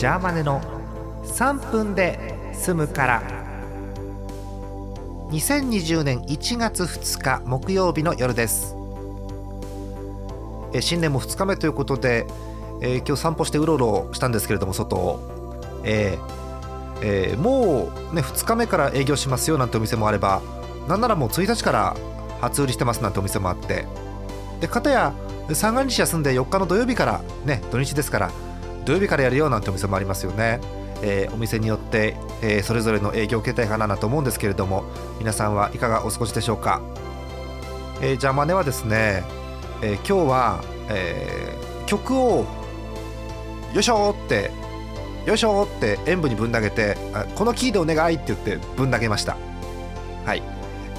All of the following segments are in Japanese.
ジャーマネの3分で済むから。2020年1月2日木曜日の夜です。え新年も2日目ということで、えー、今日散歩してうろうろしたんですけれども外を、えーえー、もう、ね、2日目から営業しますよなんてお店もあれば。なんならもう1日から初売りしてますなんてお店もあって。で片や三が日休んで4日の土曜日からね土日ですから土曜日からやるよなんてお店もありますよね、えー、お店によって、えー、それぞれの営業形態かなと思うんですけれども皆さんはいかがお過ごしでしょうか、えー、じゃあマネはですね、え今日は、え曲をよいしょってよいしょって演舞にぶん投げてこのキーでお願いって言ってぶん投げました。はい、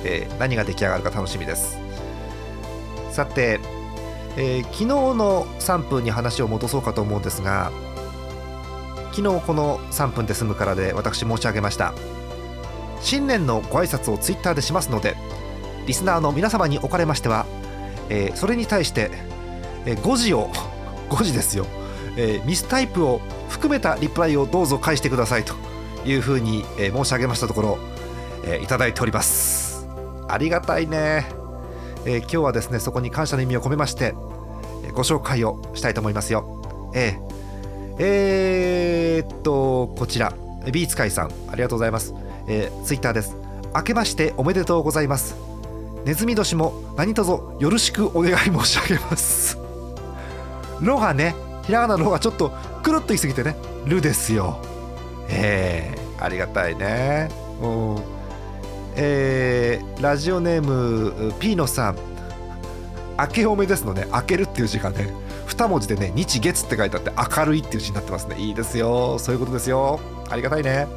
え何が出来上がるか楽しみです。さてえー、昨日の3分に話を戻そうかと思うんですが昨日この3分で済むからで私申し上げました。新年のご挨拶をツイッターでしますのでリスナーの皆様におかれましては、えー、それに対して、えー、5時を 5時ですよ、えー、ミスタイプを含めたリプライをどうぞ返してくださいというふうに、え、申し上げましたところ、え、いただいております。ありがたいね。えー、今日はですねそこに感謝の意味を込めまして、えご紹介をしたいと思いますよ。えー、えー、っとこちらビーツ会さんありがとうございます、えー、ツイッターです。明けましておめでとうございます。ネズミ年も何卒よろしくお願い申し上げます。ロがねひらがなのロがちょっとくるっと言い過ぎてねルですよ。えー、ありがたいね。うんえー、ラジオネームピーノさん。明けおめですのね。明けるっていう字がね2文字でね日月って書いてあって明るいっていう字になってますね。いいですよ。そういうことですよ。ありがたいね、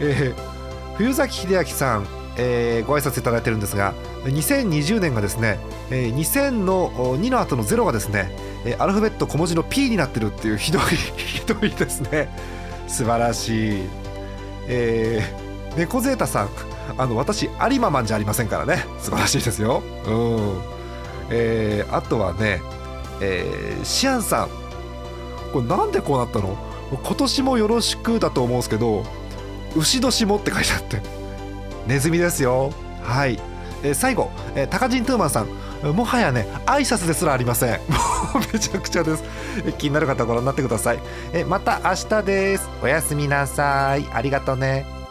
えー、冬崎秀明さん、えー、ご挨拶いただいてるんですが2020年がですね、えー、2000の2の後の0がですねアルファベット小文字の P になってるっていうひどい ひどいですね。素晴らしい。えー、猫ゼータさん。あの私有馬マンじゃありませんからね。素晴らしいですよ。うん。えー、あとはね、えー、シアンさん。これなんでこうなったの？今年もよろしくだと思うんですけど牛年もって書いてあって。ネズミですよ。はい、えー、最後、えー、タカジントゥーマンさん。もはやね挨拶ですらありません。もうめちゃくちゃです、気になる方ご覧になってください。えまた明日です。おやすみなさい。ありがとうね。